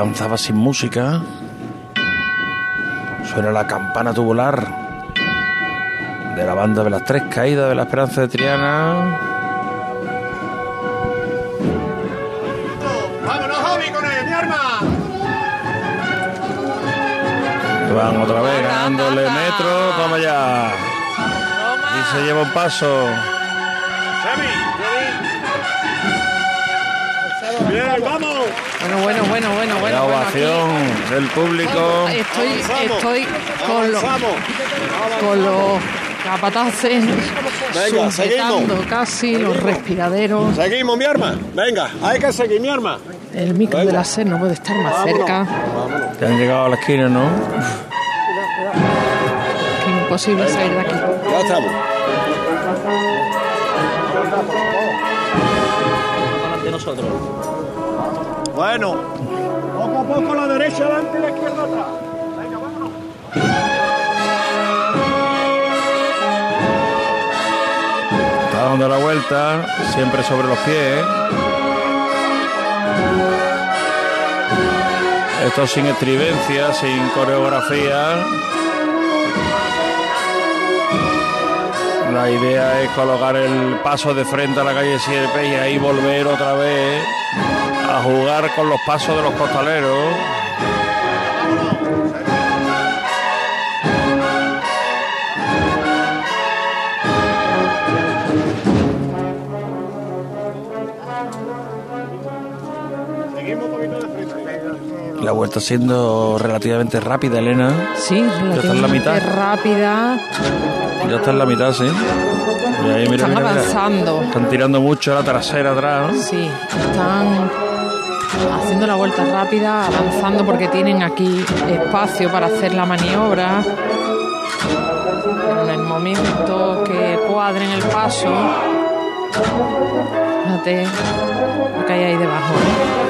Avanzaba sin música. Suena la campana tubular de la banda de las tres caídas de la Esperanza de Triana. ¡Vámonos, Javi, con él, mi arma! Van otra vez ganándole metro. Toma ya. Y se lleva un paso. Bueno, bueno, bueno, bueno, bueno. La bueno, ovación del público. Estoy, estoy con los, con los capataces Venga, sujetando seguimos. casi los respiraderos. Seguimos, mi arma. Venga, hay que seguir, mi arma. El micro de la SER no puede estar más Vámonos. cerca. Vámonos. Que han llegado a la esquina, ¿no? Que imposible salir de aquí. Ya estamos. Bueno, poco a poco la derecha adelante y la izquierda atrás. Venga, vámonos. Está dando la vuelta, siempre sobre los pies. Esto sin estridencia, sin coreografía. La idea es colocar el paso de frente a la calle Sierpe y ahí volver otra vez a jugar con los pasos de los costaleros. La vuelta siendo relativamente rápida, Elena. Sí, está en la relativamente mitad. rápida. Ya está en la mitad, sí. Y ahí, mira, Están mira, mira. avanzando. Están tirando mucho la trasera atrás. Sí, están haciendo la vuelta rápida, avanzando porque tienen aquí espacio para hacer la maniobra. En el momento que cuadren el paso, fíjate lo que hay ahí debajo. ¿eh?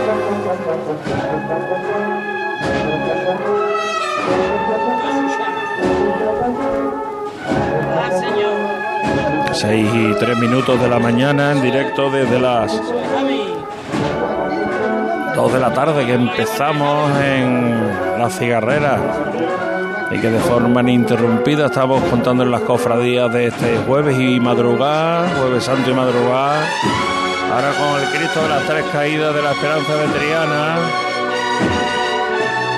6 y 3 minutos de la mañana en directo desde las 2 de la tarde que empezamos en la cigarrera y que de forma ininterrumpida estamos contando en las cofradías de este jueves y madrugada, jueves santo y madrugada. Ahora con el Cristo de las tres caídas de la Esperanza de Triana,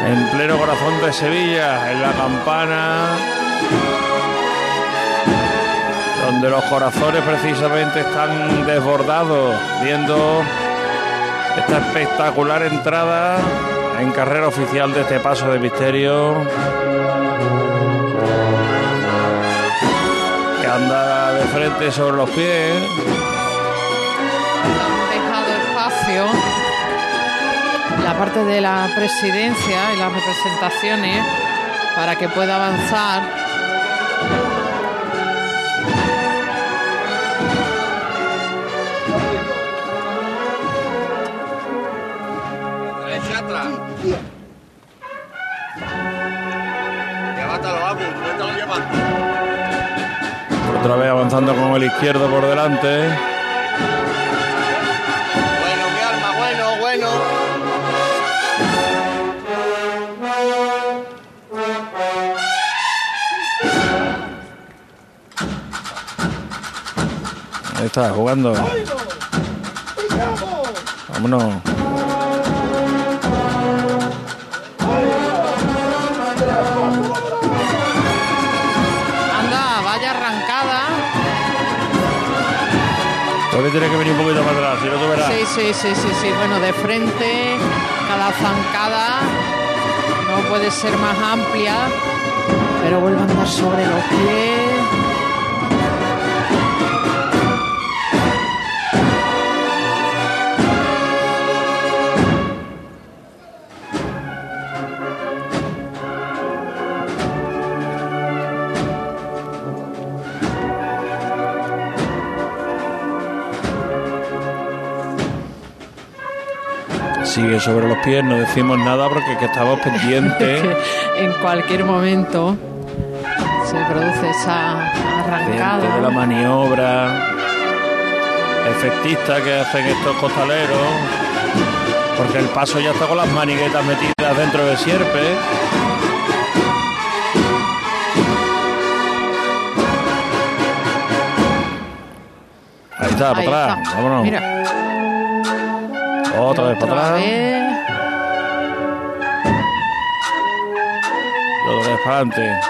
en pleno corazón de Sevilla, en la campana, donde los corazones precisamente están desbordados viendo esta espectacular entrada en carrera oficial de este paso de misterio que anda de frente sobre los pies Han dejado espacio la parte de la presidencia y las representaciones para que pueda avanzar. Otra vez avanzando con el izquierdo por delante. Bueno, mi arma, bueno, bueno. ahí está jugando. Vámonos tiene que venir un poquito más atrás si no tú verás Sí, sí, sí, sí, sí. Bueno, de frente, cada zancada no puede ser más amplia, pero vuelve a andar sobre los pies. Sigue sobre los pies no decimos nada porque que estamos pendientes en cualquier momento se produce esa pendientes de la arrancada. maniobra efectista que hacen estos costaleros Porque el paso ya está con las maniguetas metidas dentro de sierpe. Ahí está, para atrás. Vámonos. Mira, Otra vez para atrás. Y otra vez para adelante.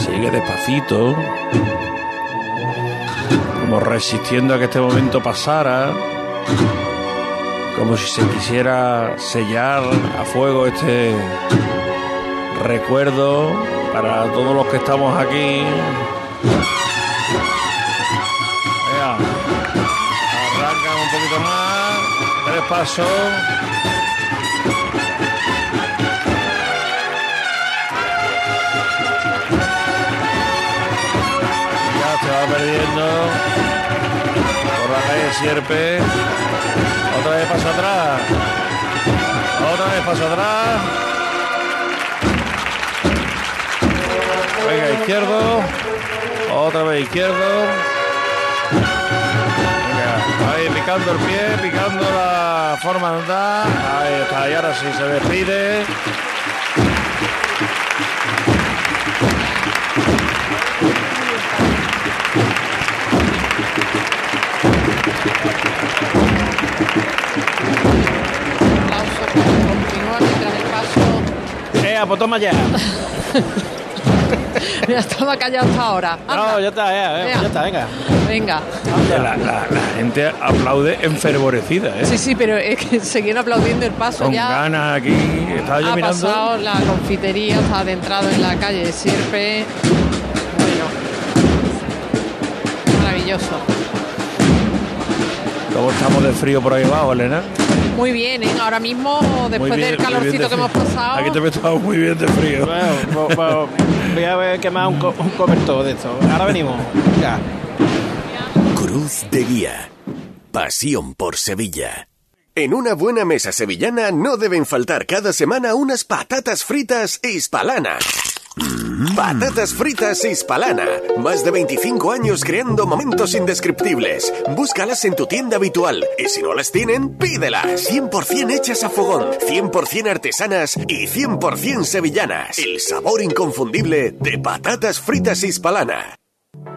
Sigue despacito. Resistiendo a que este momento pasara. Como si se quisiera sellar a fuego este recuerdo para todos los que estamos aquí. Arrancan un poquito más. Tres pasos. Perdiendo. Por la calle Sierpe. Otra vez paso atrás. Otra vez paso atrás. Venga, izquierdo. Otra vez izquierdo. Venga, ahí picando el pie, picando la forma de andar. Ahí está, y ahora sí se despide. Pues toma ya. Mira, estaba callado hasta ahora. Anda, No, ya está, ya, Venga. ya está, venga. Venga. La, la- la gente aplaude enfervorecida, ¿eh? Sí, sí, pero es que seguían aplaudiendo el paso Con ya. ganas aquí. Estaba yo Ha mirando. pasado la confitería, está adentrado en la calle de Sierpe. Bueno, maravilloso. ¿Cómo estamos de frío por ahí abajo, Elena? Muy bien, ¿eh? Ahora mismo, después bien, del calorcito de que hemos pasado. Aquí te estamos muy bien de frío. Bueno, pues- pues voy a ver qué más un, co- un cobertor de esto. Ahora venimos. Ya. Cruz de Guía. Pasión por Sevilla. En una buena mesa sevillana no deben faltar cada semana unas patatas fritas hispalana. Patatas fritas hispalana. Más de 25 años creando momentos indescriptibles. Búscalas en tu tienda habitual. Y si no las tienen, pídelas. 100% hechas a fogón, 100% artesanas y 100% sevillanas. El sabor inconfundible de patatas fritas hispalana.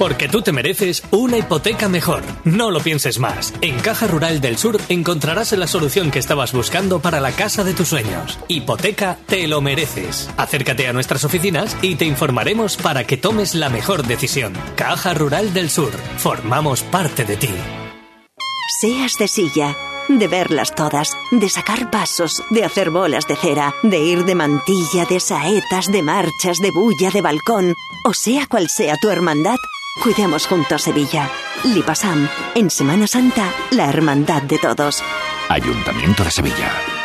Porque tú te mereces una hipoteca mejor. No lo pienses más. En Caja Rural del Sur encontrarás la solución que estabas buscando para la casa de tus sueños. Hipoteca te lo mereces. Acércate a nuestras oficinas y te informaremos para que tomes la mejor decisión. Caja Rural del Sur. Formamos parte de ti. Seas de silla, de verlas todas, de sacar pasos, de hacer bolas de cera, de ir de mantilla, de saetas, de marchas, de bulla, de balcón, o sea cual sea tu hermandad, cuidemos junto a Sevilla. Lipasam, en Semana Santa, la hermandad de todos. Ayuntamiento de Sevilla.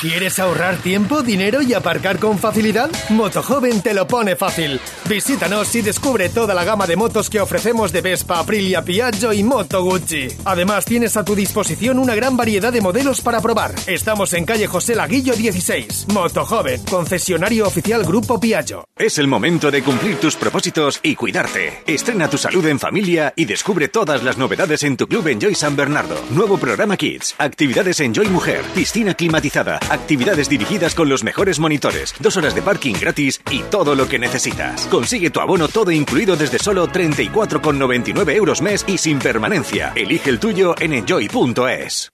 ¿Quieres ahorrar tiempo, dinero y aparcar con facilidad? Motojoven te lo pone fácil. Visítanos y descubre toda la gama de motos que ofrecemos de Vespa, Aprilia, Piaggio y Moto Gucci. Además, tienes a tu disposición una gran variedad de modelos para probar. Estamos en calle José Laguillo 16. Motojoven, concesionario oficial Grupo Piaggio. Es el momento de cumplir tus propósitos y cuidarte. Estrena tu salud en familia y descubre todas las novedades en tu club Enjoy San Bernardo. Nuevo programa Kids, actividades Enjoy Mujer, piscina climatizada, actividades dirigidas con los mejores monitores, dos horas de parking gratis y todo lo que necesitas. Consigue tu abono todo incluido desde solo 34,99 euros mes y sin permanencia. Elige el tuyo en enjoy.es.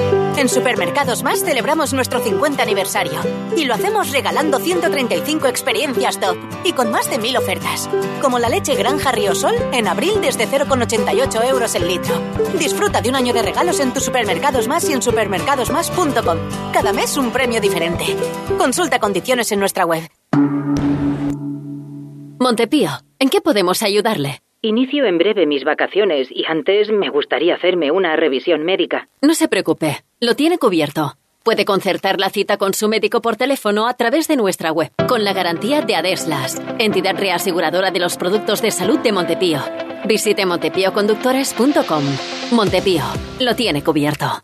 En Supermercados Más celebramos nuestro 50 aniversario y lo hacemos regalando 135 experiencias top y con más de 1000 ofertas, como la leche Granja Riosol en abril desde 0,88 euros el litro. Disfruta de un año de regalos en tus Supermercados Más y en supermercadosmás.com. Cada mes un premio diferente. Consulta condiciones en nuestra web. Montepío, ¿en qué podemos ayudarle? Inicio en breve mis vacaciones y antes me gustaría hacerme una revisión médica. No se preocupe, lo tiene cubierto. Puede concertar la cita con su médico por teléfono a través de nuestra web, con la garantía de Adeslas, entidad reaseguradora de los productos de salud de Montepío. Visite montepíoconductores.com. Montepío, lo tiene cubierto.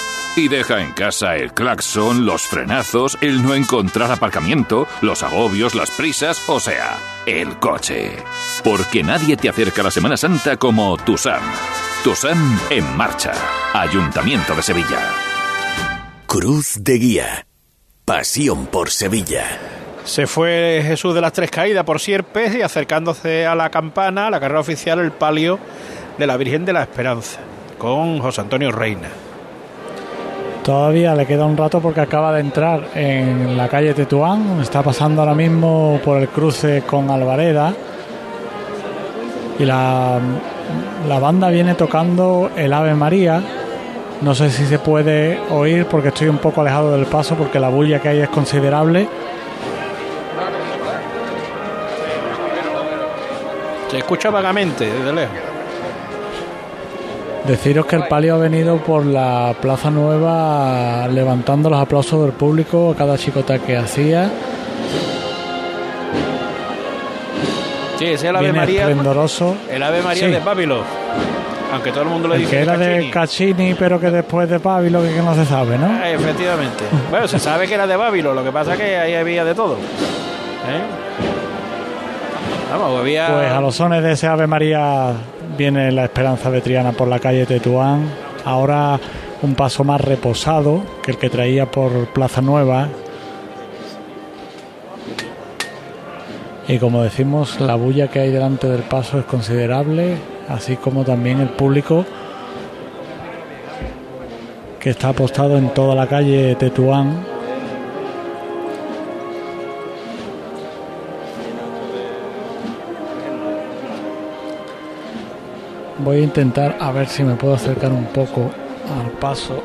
Y deja en casa el claxon, los frenazos, el no encontrar aparcamiento, los agobios, las prisas, o sea, el coche. Porque nadie te acerca a la Semana Santa como tu SAM. Tu SAM en marcha. Ayuntamiento de Sevilla. Cruz de Guía. Pasión por Sevilla. Se fue Jesús de las Tres Caídas por Sierpes y acercándose a la campana, a la carrera oficial, el palio de la Virgen de la Esperanza, con José Antonio Reina. Todavía le queda un rato porque acaba de entrar en la calle Tetuán. Está pasando ahora mismo por el cruce con Alvareda. Y la, la banda viene tocando el Ave María. No sé si se puede oír porque estoy un poco alejado del paso porque la bulla que hay es considerable. Se escucha vagamente desde lejos. Deciros que el palio ha venido por la Plaza Nueva levantando los aplausos del público a cada chicota que hacía. Sí, ese es el Ave Viene María. esplendoroso. El Ave María Sí. de Pabilo. Aunque todo el mundo le El dice que era de Caccini. Pero que después de Pablo, que, que no se sabe, ¿no? Eh, efectivamente. Bueno, se sabe que era de Babilo, lo que pasa es que ahí había de todo. ¿Eh? Vamos, había. Pues a los sones de ese Ave María viene la esperanza de Triana por la calle Tetuán. Ahora un paso más reposado que el que traía por Plaza Nueva. Y como decimos, la bulla que hay delante del paso es considerable, así como también el público que está apostado en toda la calle Tetuán. Voy a intentar a ver si me puedo acercar un poco al paso.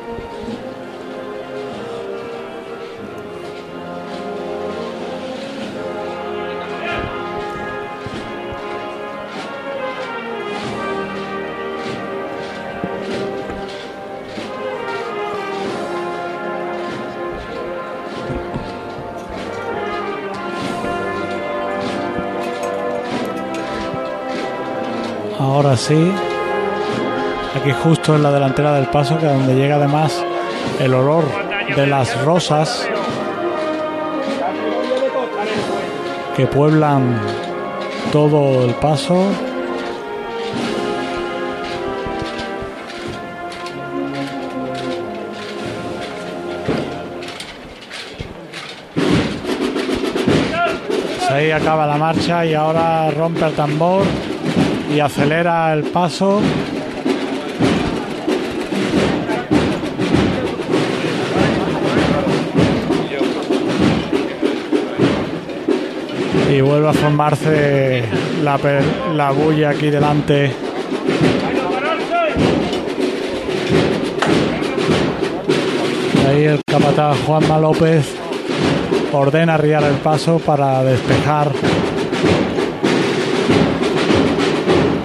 Ahora sí. Aquí justo en la delantera del paso, que es donde llega además el olor de las rosas que pueblan todo el paso. Pues ahí acaba la marcha y ahora rompe el tambor y acelera el paso. Y vuelve a formarse la, la bulla aquí delante. Ahí el capataz Juanma López ordena arriar el paso para despejar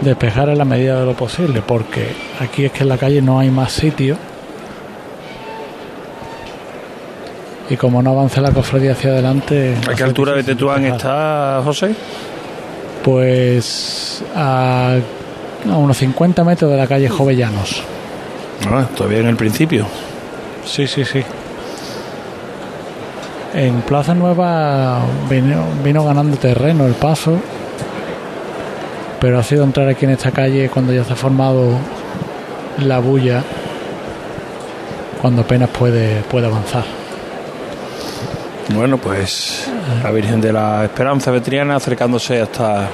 despejar en la medida de lo posible porque aquí es que en la calle no hay más sitio y como no avance la cofradía hacia adelante ¿A qué altura de Tetuán está, José? pues a, a unos 50 metros de la calle Jovellanos Ah, todavía en el principio. Sí, sí, sí. En Plaza Nueva vino, vino ganando terreno el paso, pero ha sido entrar aquí en esta calle cuando ya se ha formado la bulla, cuando apenas puede, puede avanzar. Bueno, pues la Virgen de la Esperanza Vetriana acercándose hasta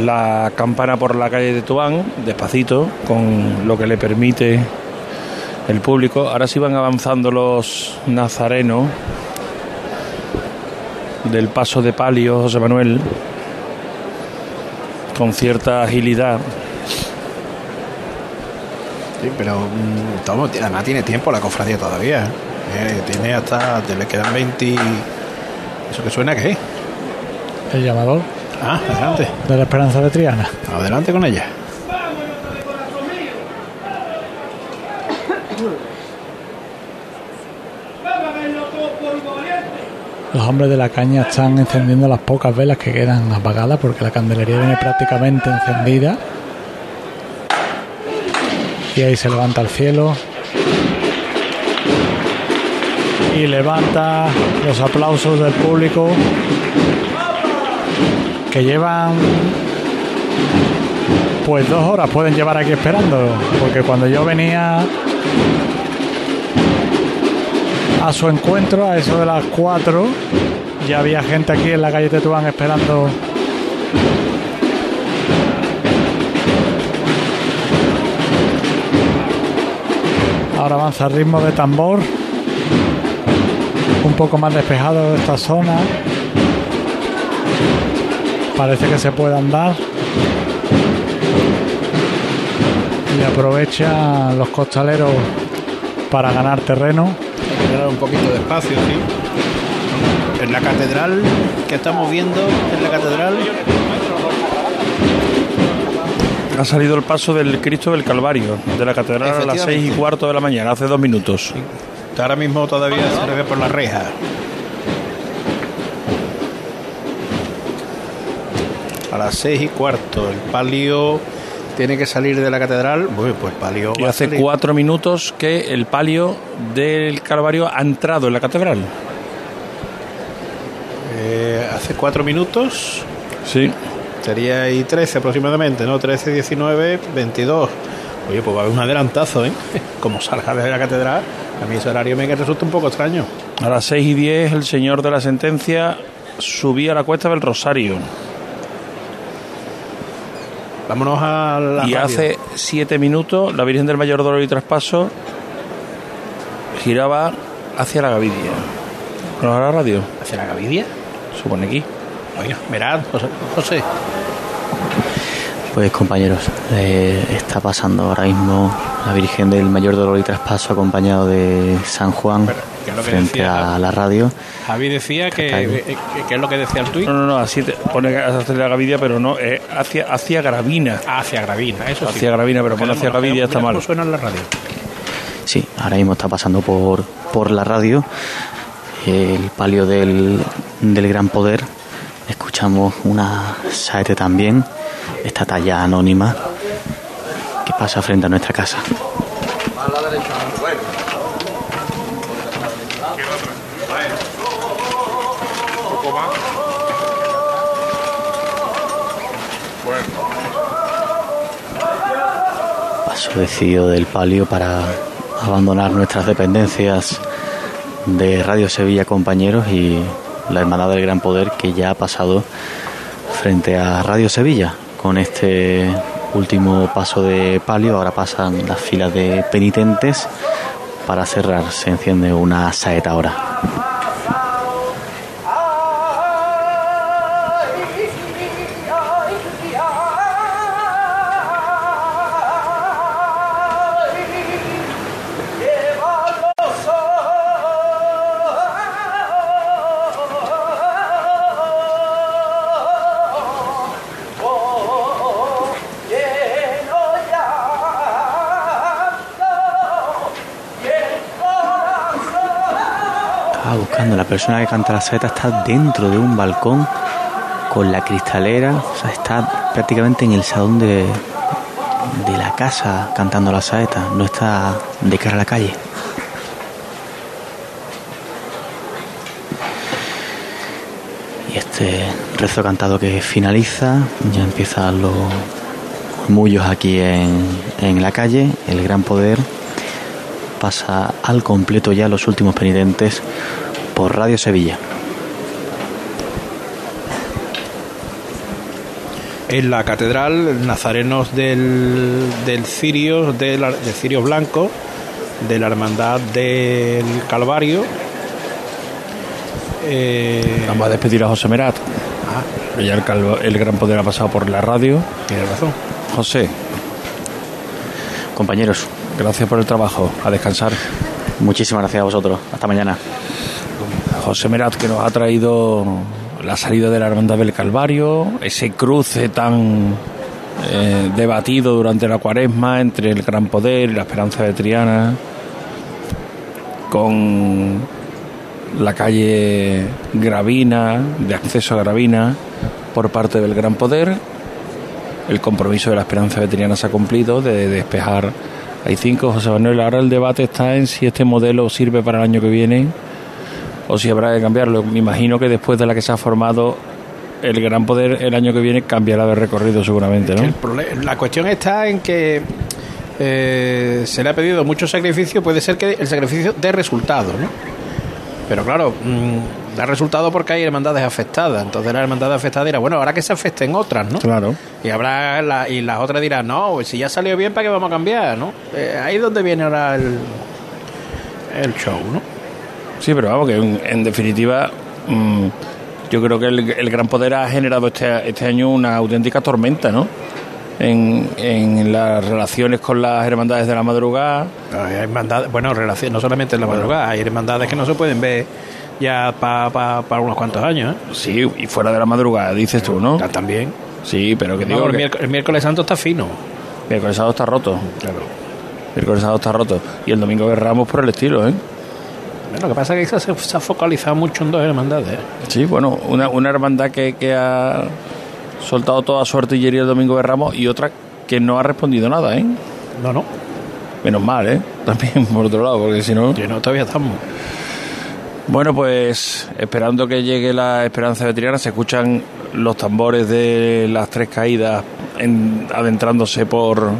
la campana por la calle de Tuán, despacito, con lo que le permite el público. Ahora sí van avanzando los nazarenos del paso de palio, José Manuel, con cierta agilidad. Sí, pero mm, además tiene tiempo la cofradía todavía. ¿eh? Tiene hasta, te le quedan 20. y- ¿Eso que suena qué? El llamador Ah, adelante. de la Esperanza de Triana. Adelante con ella. Los hombres de la caña están encendiendo las pocas velas que quedan apagadas porque la candelería viene prácticamente encendida. Y ahí se levanta el cielo. Y levanta los aplausos del público que llevan pues dos horas pueden llevar aquí esperando porque cuando yo venía a su encuentro a eso de las 4 ya había gente aquí en la calle Tetuán esperando. Ahora avanza el ritmo de tambor un poco más despejado esta zona. Parece que se puede andar. Y aprovechan los costaleros para ganar terreno. Hay que dar un poquito de espacio, sí. En la catedral que estamos viendo, en la catedral, Ha salido el paso del Cristo del Calvario, de la catedral a las seis y cuarto de la mañana, hace dos minutos. Ahora mismo todavía se ve por la reja. A las seis y cuarto, el palio tiene que salir de la catedral. Bueno, pues palio. Y hace cuatro minutos que el palio del Calvario ha entrado en la catedral. Eh, hace cuatro minutos. Sí. Sería ahí 13 aproximadamente, ¿no? 13, 19, 22. Oye, pues va a haber un adelantazo, ¿eh? Como salga de la catedral, a mí ese horario me resulta un poco extraño. A las seis y diez el señor de la sentencia subía a la cuesta del Rosario. Vámonos a la y radio. hace siete minutos la Virgen del Mayor Dolor y Traspaso giraba hacia la Gavidia. ¿No a la radio? ¿Hacia la Gavidia? Supone aquí. Oiga, mirad, José. José. Pues compañeros, eh, está pasando ahora mismo la Virgen del Mayor Dolor y Traspaso acompañado de San Juan ¿qué es lo que frente decía? a la radio. Javi decía que, Calle. que- que es lo que decía el tuit. No, no, no, así te pone hacia la Gavidia, pero no, es hacia, hacia Gravina. Hacia Gravina, eso sí. Hacia Gravina, pero pone hacia Gavidia está mal. cómo suena en la radio. Sí, ahora mismo está pasando por, por la radio el palio del, del Gran Poder. Escuchamos una saete también, esta talla anónima pasa frente a nuestra casa. Paso decidido del palio para abandonar nuestras dependencias de Radio Sevilla Compañeros y la Hermandad del Gran Poder que ya ha pasado frente a Radio Sevilla con este último paso de palio. Ahora pasan las filas de penitentes para cerrar. Se enciende una saeta ahora. Persona que canta la saeta está dentro de un balcón con la cristalera. O sea, está prácticamente en el salón de, de la casa cantando la saeta. No está de cara a la calle. Y este rezo cantado que finaliza, ya empiezan los mullos aquí en, en la calle. El gran poder pasa al completo ya los últimos penitentes por Radio Sevilla. En la catedral, nazarenos del, del Cirio, del, del Cirio Blanco, de la Hermandad del Calvario. Eh, Vamos a despedir a José Merat. Ah. Ya el, calvo- el gran poder ha pasado por la radio. Tiene razón. José, Compañeros, gracias por el trabajo. A descansar. muchísimas gracias a vosotros. Hasta mañana. José Merat que nos ha traído la salida de la Hermandad del Calvario, ese cruce tan eh, debatido durante la cuaresma entre el Gran Poder y la Esperanza de Triana, con la calle Gravina, de acceso a Gravina, por parte del Gran Poder. El compromiso de la Esperanza de Triana se ha cumplido de despejar. Hay cinco, José Manuel. Ahora el debate está en si este modelo sirve para el año que viene o si habrá que cambiarlo. Me imagino que después de la que se ha formado el Gran Poder el año que viene cambiará de recorrido seguramente, ¿no? El la cuestión está en que eh, se le ha pedido mucho sacrificio, puede ser que el sacrificio dé resultado, ¿no? Pero claro, mm, da resultado porque hay hermandades afectadas. Entonces la hermandad afectada dirá, bueno, ahora que se afecten otras, ¿no? Claro. Y habrá la- y las otras dirán, no, si ya salió bien, ¿para qué vamos a cambiar, no? Eh, ahí es donde viene ahora el, el show, ¿no? Sí, pero vamos, que en, en definitiva mm, yo creo que el, el Gran Poder ha generado este, este año una auténtica tormenta, ¿no? En, en las relaciones con las hermandades de la madrugada. Hay hermandades, bueno, relación, no solamente en la madrugada, hay hermandades que no se pueden ver ya para unos cuantos años, ¿eh? Sí, y fuera de la madrugada, dices tú, ¿no? También. Sí, pero que digo el, que miércoles, el miércoles santo está fino. miércoles sábado está roto. Claro. Miércoles sábado está roto. Y el domingo de Ramos por el estilo, ¿eh? Bueno, lo que pasa es que se, se ha focalizado mucho en dos hermandades. ¿eh? Sí, bueno, una, una hermandad que, que ha soltado toda su artillería el domingo de Ramos y otra que no ha respondido nada, ¿eh? No, no. Menos mal, ¿eh? También por otro lado, porque si no... no, todavía estamos. Bueno, pues esperando que llegue la esperanza veterana, se escuchan los tambores de las tres caídas en- adentrándose por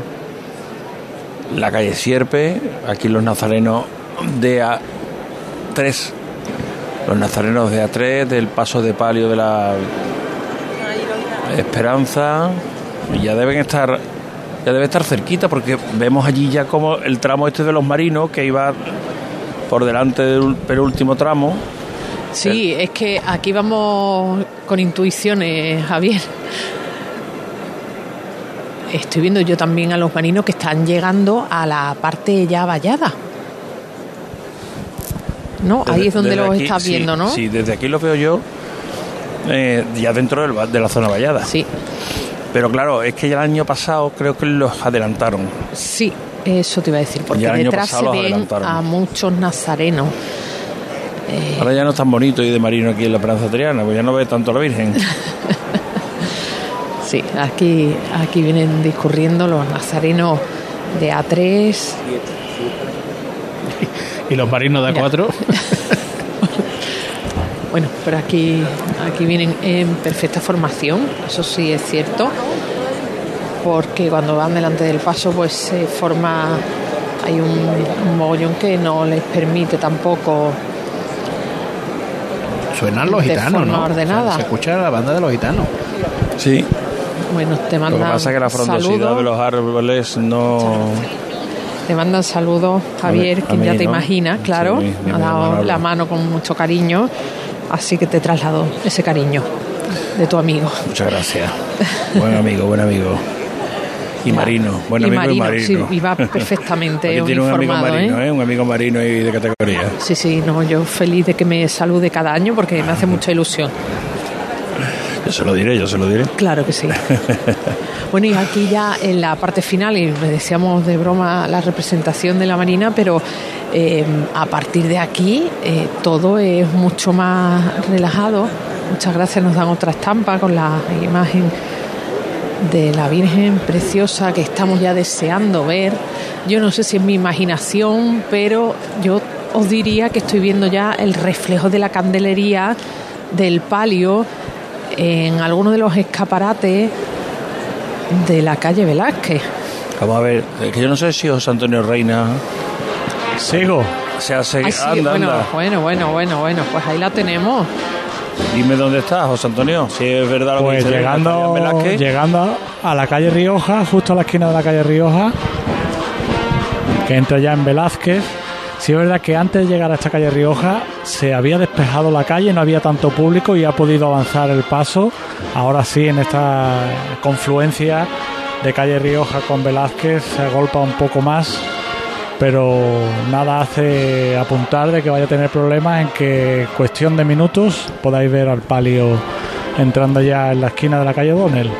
la calle Sierpe, aquí los nazarenos de A3, los nazarenos de A3 del paso de palio de la Esperanza, y ya deben estar, ya debe estar cerquita porque vemos allí ya como el tramo este de los marinos que iba por delante del penúltimo tramo. Sí, es que aquí vamos con intuiciones, Javier. Estoy viendo yo también a los marinos que están llegando a la parte ya vallada. ¿No? Ahí es donde los aquí, estás sí, viendo, ¿no? Sí, desde aquí lo veo yo, eh, ya dentro del de la zona vallada. Sí. Pero claro, es que ya el año pasado creo que los adelantaron. Sí, eso te iba a decir, porque Ya el año detrás se los ven a muchos nazarenos. Eh, Ahora ya no es tan bonito ir de marino aquí en la Esperanza Triana, pues ya no ve tanto a la Virgen. Sí, aquí, aquí vienen discurriendo los nazarenos de A3. Y los marinos de Mira. A4. Bueno, pero aquí, aquí vienen en perfecta formación, eso sí es cierto, porque cuando van delante del paso, pues se forma, hay un, un mogollón que no les permite tampoco Suenan los De gitanos, forma ¿no? ordenada. O sea, se escucha la banda de los gitanos. Sí. Bueno, te Lo que mandan pasa es que la frondosidad saludos, de los árboles no... te mandan saludos, Javier, A que mí, ya te ¿no? imaginas, claro, Sí, ha dado la mano con mucho cariño, así que te traslado ese cariño de tu amigo. Muchas gracias. Buen amigo, buen amigo. Y marino, buen y amigo marino, y marino. sí, y va perfectamente Aquí tiene un amigo uniformado, marino, ¿eh? ¿eh? Un amigo marino y de categoría. Sí, sí, no, yo feliz de que me salude cada año porque me hace mucha ilusión. Yo se lo diré, yo se lo diré. Claro que sí. Bueno, y aquí ya en la parte final, y le decíamos de broma la representación de la Marina, pero eh, a partir de aquí eh, todo es mucho más relajado. Muchas gracias, nos dan otra estampa con la imagen de la Virgen preciosa que estamos ya deseando ver. Yo no sé si es mi imaginación, pero yo os diría que estoy viendo ya el reflejo de la candelería del palio en alguno de los escaparates de la calle Velázquez. Vamos a ver, es que yo no sé si José Antonio Reina. Sigo. Se hace. Ay, sí, anda, bueno, anda. bueno, bueno, bueno, bueno, pues ahí la tenemos. Dime dónde está, José Antonio. Si es verdad lo que Pues dice llegando, Velázquez. llegando a la calle Rioja, justo a la esquina de la calle Rioja, que entra ya en Velázquez. Sí es verdad que antes de llegar a esta calle Rioja se había despejado la calle, no había tanto público y ha podido avanzar el paso. Ahora sí, en esta confluencia de calle Rioja con Velázquez se agolpa un poco más, pero nada hace apuntar de que vaya a tener problemas en que cuestión de minutos podáis ver al palio entrando ya en la esquina de la calle Donel.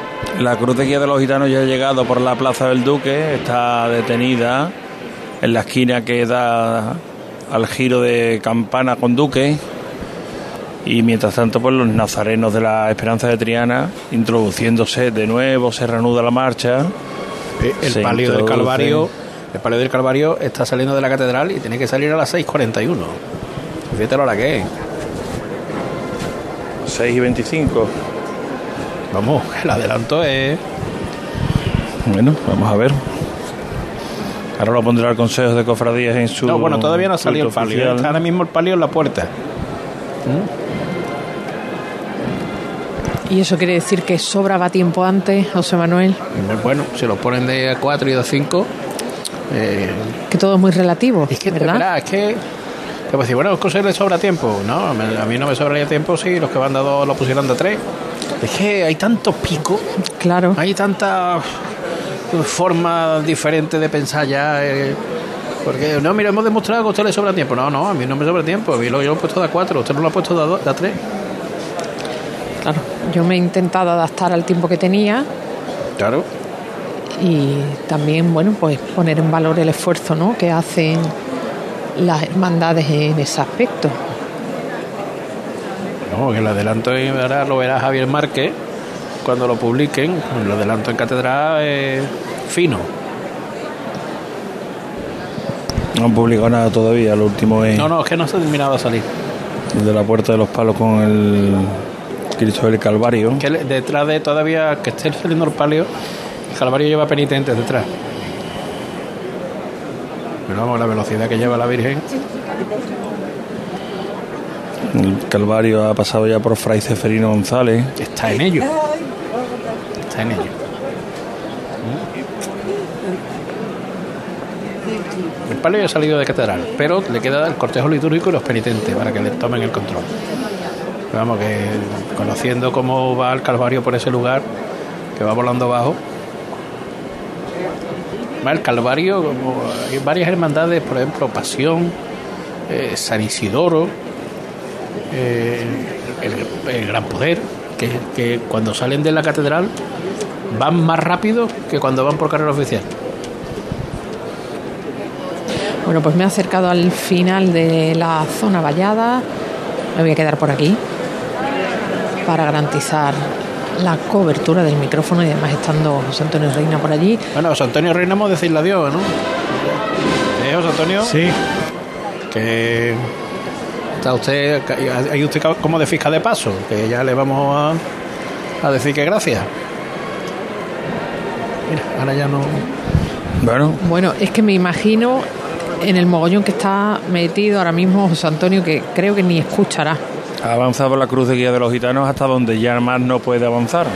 La cruz de guía de los gitanos ya ha llegado por la plaza del Duque, está detenida en la esquina que da al giro de campana con Duque. Y mientras tanto, pues los nazarenos de la Esperanza de Triana introduciéndose de nuevo, se reanuda la marcha. Eh, El palio del. Calvario, el palio del Calvario está saliendo de la catedral y tiene que salir a las 6.41. Fíjate la hora que es. 6 y 25. Vamos, el adelanto es. Bueno, vamos a ver. Ahora lo pondrá el Consejo de Cofradías en su. No, bueno, todavía no ha salido el palio. oficial. Está ahora mismo el palio en la puerta. Y eso quiere decir que sobraba tiempo antes, José Manuel, Bueno, si lo ponen de 4 y de 5. Eh, que todo es muy relativo, es que, ¿verdad? verá, es que. Te puedo decir, bueno, es que le sobra tiempo. No, a mí no me sobraría tiempo si los que van de dos lo pusieran de tres. Es que hay tantos picos. Claro. Hay tantas formas diferentes de pensar ya. eh, porque, no, mira, hemos demostrado que a usted le sobra tiempo. No, no, a mí no me sobra tiempo. A mí lo, yo lo he puesto de a cuatro. Usted no lo ha puesto de a, dos- de a tres. Claro. Yo me he intentado adaptar al tiempo que tenía Claro. y también, bueno, pues poner en valor el esfuerzo ¿no? que hacen las hermandades en ese aspecto. No, que el adelanto y ahora lo verá Javier Márquez cuando lo publiquen. El adelanto en catedral es fino. No han publicado nada todavía. Lo último es No, no, es que no se ha terminado de salir. el de la Puerta de los Palos con el Cristo del Calvario. Que detrás de todavía que esté saliendo el palio, el Calvario lleva penitentes detrás. Pero vamos, la velocidad que lleva la Virgen. El Calvario ha pasado ya por Fray Ceferino González. Está en ello. En ello. El palio ya ha salido de catedral, pero le queda el cortejo litúrgico y los penitentes para que le tomen el control. Vamos, que conociendo cómo va el Calvario por ese lugar, que va volando abajo. Va el Calvario, como hay varias hermandades, por ejemplo, Pasión, eh, San Isidoro, eh, el, el Gran Poder, que, que cuando salen de la catedral van más rápido que cuando van por carrera oficial. Bueno, pues me he acercado al final de la zona vallada. Me voy a quedar por aquí para garantizar la cobertura del micrófono y además estando José Antonio Reina por allí. Bueno, José Antonio Reina, hemos de decirle adiós, ¿no? ¿Eh, José Antonio? Sí. Que está usted, hay usted como de fiscal de paso, que ya le vamos a, a decir que gracias. Mira, ahora ya no. Bueno, Bueno, es que me imagino en el mogollón que está metido ahora mismo José Antonio, que creo que ni escuchará. ha avanzado la cruz de guía de los gitanos hasta donde ya más no puede avanzar.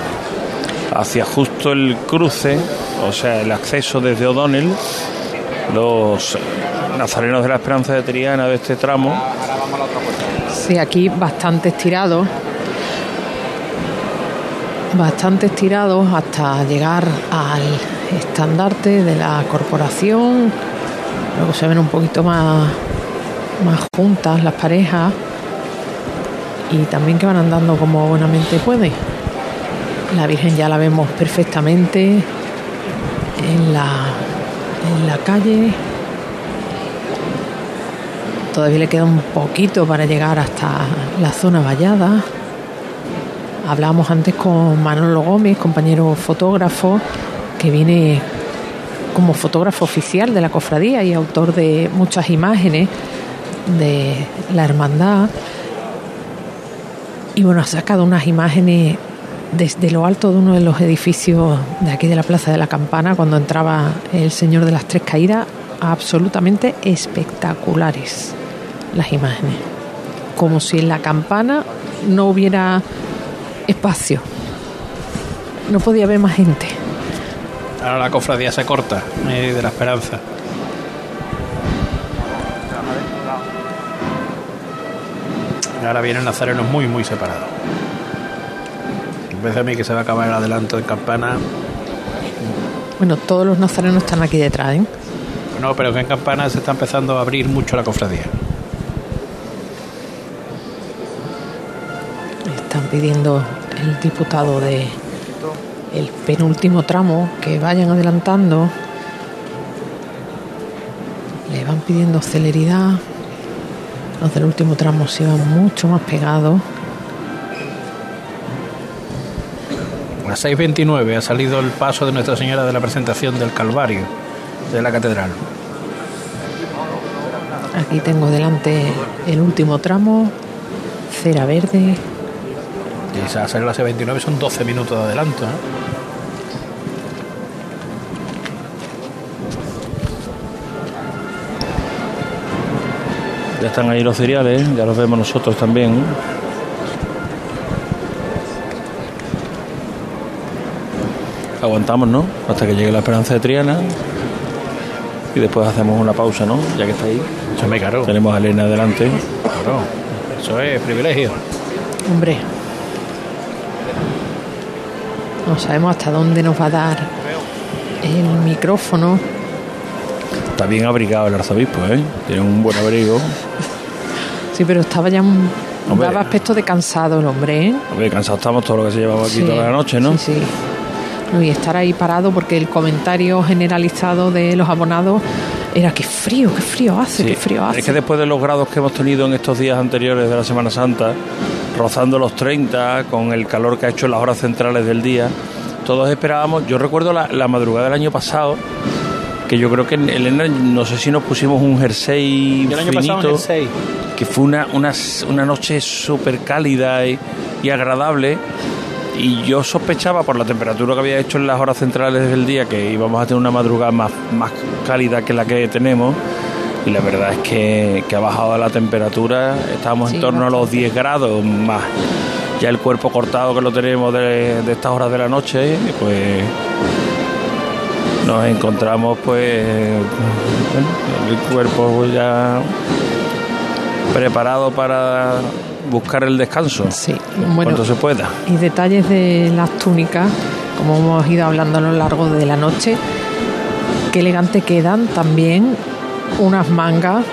Hacia justo el cruce, o sea, el acceso desde O'Donnell, los nazarenos de la Esperanza de Triana de este tramo Sí, aquí bastante estirado. Bastante estirados hasta llegar al estandarte de la corporación. Luego se ven un poquito más, más juntas las parejas. Y también que van andando como buenamente pueden. La Virgen ya la vemos perfectamente en la, en la calle. Todavía le queda un poquito para llegar hasta la zona vallada. Hablábamos antes con Manolo Gómez, compañero fotógrafo, que viene como fotógrafo oficial de la cofradía y autor de muchas imágenes de la hermandad. Y bueno, ha sacado unas imágenes desde lo alto de uno de los edificios de aquí de la Plaza de la Campana, cuando entraba el Señor de las Tres Caídas, absolutamente espectaculares las imágenes. Como si en la campana no hubiera espacio. No podía haber más gente. Ahora la cofradía se corta eh, de la esperanza. Y ahora vienen nazarenos muy, muy separados. Parece a mí que se va a acabar el adelanto de campana. Bueno, todos los nazarenos están aquí detrás, ¿eh? No, pero que en campana se está empezando a abrir mucho la cofradía. Pidiendo el diputado de el penúltimo tramo que vayan adelantando. Le van pidiendo celeridad. Los del último tramo se van mucho más pegados. A las 6.29 ha salido el paso de Nuestra Señora de la Presentación del Calvario de la Catedral. Aquí tengo delante el último tramo, cera verde. Y se va a salir a las 6.29 son 12 minutos de adelanto. ¿eh? Ya están ahí los cereales, ya los vemos nosotros también. Aguantamos, ¿no? Hasta que llegue la esperanza de Triana. Y después hacemos una pausa, ¿no? Ya que está ahí. me caro. Tenemos a Elena adelante. Claro, eso es privilegio. Hombre. No sabemos hasta dónde nos va a dar el micrófono. Está bien abrigado el arzobispo, ¿eh? Tiene un buen abrigo. Sí, pero estaba ya un, Hombre. daba aspecto de cansado el hombre, ¿eh? Hombre, cansados estamos todo lo que se llevaba aquí Sí, toda la noche, ¿no? Sí, sí. No, y estar ahí parado porque el comentario generalizado de los abonados era que frío, qué frío hace, Sí, qué frío hace. Es que después de los grados que hemos tenido en estos días anteriores de la Semana Santa, rozando los 30, con el calor que ha hecho en las horas centrales del día, todos esperábamos, yo recuerdo la, la madrugada del año pasado, que yo creo que en Elena, no sé si nos pusimos un jersey el año finito, el 6. que fue una, una, una noche súper cálida y, y agradable. Y yo sospechaba por la temperatura que había hecho en las horas centrales del día que íbamos a tener una madrugada más, más cálida que la que tenemos. Y la verdad es que, que ha bajado la temperatura, estamos Sí, en torno a los 10 grados más. Ya el cuerpo cortado que lo tenemos de, de estas horas de la noche, pues nos encontramos pues el cuerpo ya preparado para buscar el descanso Sí, bueno. cuanto se pueda. Y detalles de las túnicas, como hemos ido hablando a lo largo de la noche, qué elegante quedan también unas mangas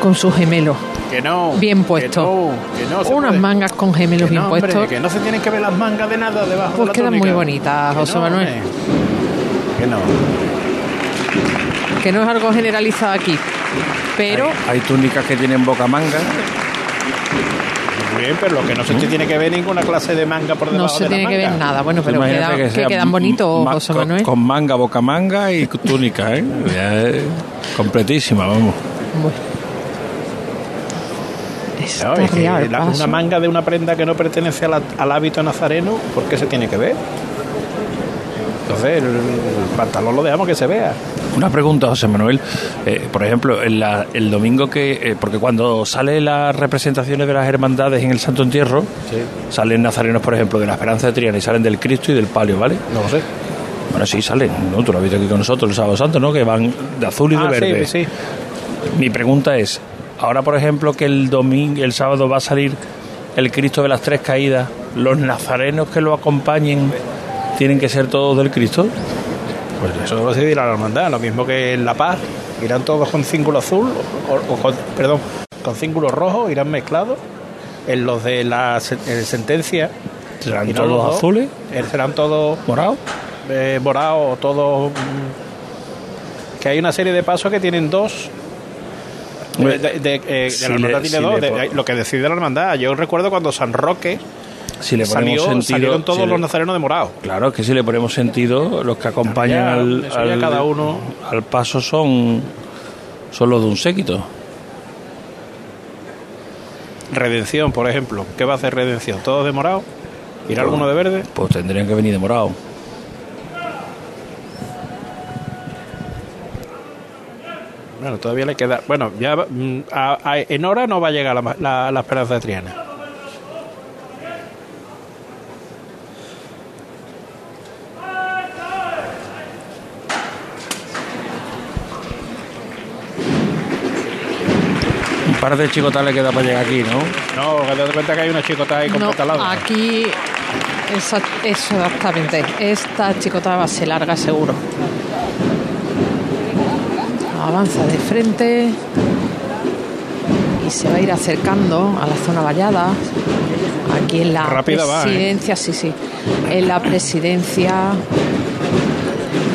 con sus gemelos. Que no. Bien que puesto. no, que no se unas puede. mangas con gemelos Que bien no, hombre, puestos. que no se tienen que ver las mangas de nada debajo de Pues la quedan túnica. muy bonitas, José no, Manuel. hombre. Que no. Que no es algo generalizado aquí. Pero Hay túnicas que tienen boca manga. Bien, pero lo que no se te tiene que ver ninguna clase de manga por debajo no se de la tiene que ver nada. Bueno, pero queda- que, quedan bonitos, ma- José con- Manuel. Con manga, boca manga y túnica, ¿eh? Ya es completísima, vamos. Bueno. Está No, es que la- una manga de una prenda que no pertenece a la- al hábito nazareno, ¿por qué se tiene que ver? Entonces, el, el pantalón lo dejamos que se vea. Una pregunta, José Manuel. Eh, por ejemplo, en la- el domingo que. eh, porque cuando salen las representaciones de las hermandades en el Santo Entierro, salen nazarenos, por ejemplo, de la Esperanza de Triana y salen del Cristo y del Palio, ¿vale? No lo sé. Bueno, sí, salen. ¿no? Tú lo has visto aquí con nosotros el Sábado Santo, ¿no? Que van de azul y de Ah, sí, sí. Mi pregunta es: ahora, por ejemplo, que el domingo, el sábado va a salir el Cristo de las Tres Caídas, ¿los nazarenos que lo acompañen tienen que ser todos del Cristo? Pues eso lo decidirá la hermandad, lo mismo que en La Paz. Irán todos con cíngulo azul, o, o con- perdón, con cíngulo rojo, irán mezclados. En los de la en sentencia ¿Serán no los todos dos. azules? Eh, Serán todos morados. Eh, morados o todos. mm, que hay una serie de pasos que tienen dos. De, de- de- eh, Si de la hermandad tiene si dos, le lo que decide la hermandad. Yo recuerdo cuando San Roque Si le ponemos salió, sentido, salieron todos si los nazarenos de morado. Claro, es que si le ponemos sentido, los que acompañan Ya, al, al- cada uno. al paso son, son los de un séquito. Redención, por ejemplo. ¿Qué va a hacer Redención? ¿Todos de morado? ¿Irá alguno de verde? Pues tendrían que venir de morado. Bueno, todavía le queda. Bueno, ya mm, a- a- en hora no va a llegar la, la, la esperanza de Triana. Par de chicotas le queda para llegar aquí, ¿no? No, que te das cuenta que hay una chicota ahí con No, pantalón. aquí esa- exactamente. Esta chicota va a ser larga seguro. Avanza de frente y se va a ir acercando a la zona vallada. Aquí en la Rápida va, ¿eh? presidencia, sí, sí. En la presidencia,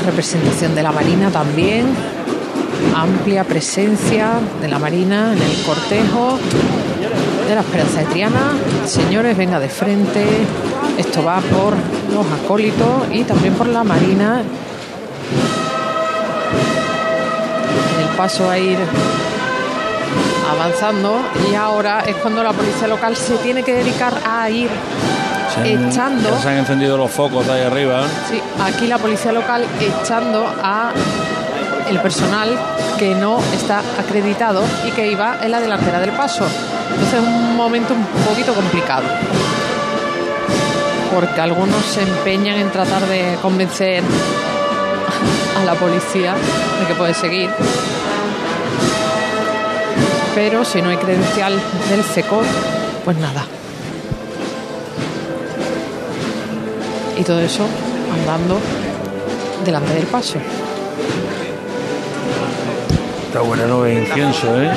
representación de la Marina también. Amplia presencia de la Marina en el cortejo de la Esperanza de Triana. Señores, venga de frente. Esto va por los acólitos y también por la Marina. En el paso a ir avanzando y ahora es cuando la policía local se tiene que dedicar a ir han- echando se han encendido los focos de ahí arriba. Sí, aquí la policía local echando a el personal que no está acreditado y que iba en la delantera del paso. Entonces es un momento un poquito complicado. Porque algunos se empeñan en tratar de convencer a la policía de que puede seguir. Pero si no hay credencial del CECO, pues nada. Y todo eso andando delante del paso. Está buena no de incienso, ¿eh?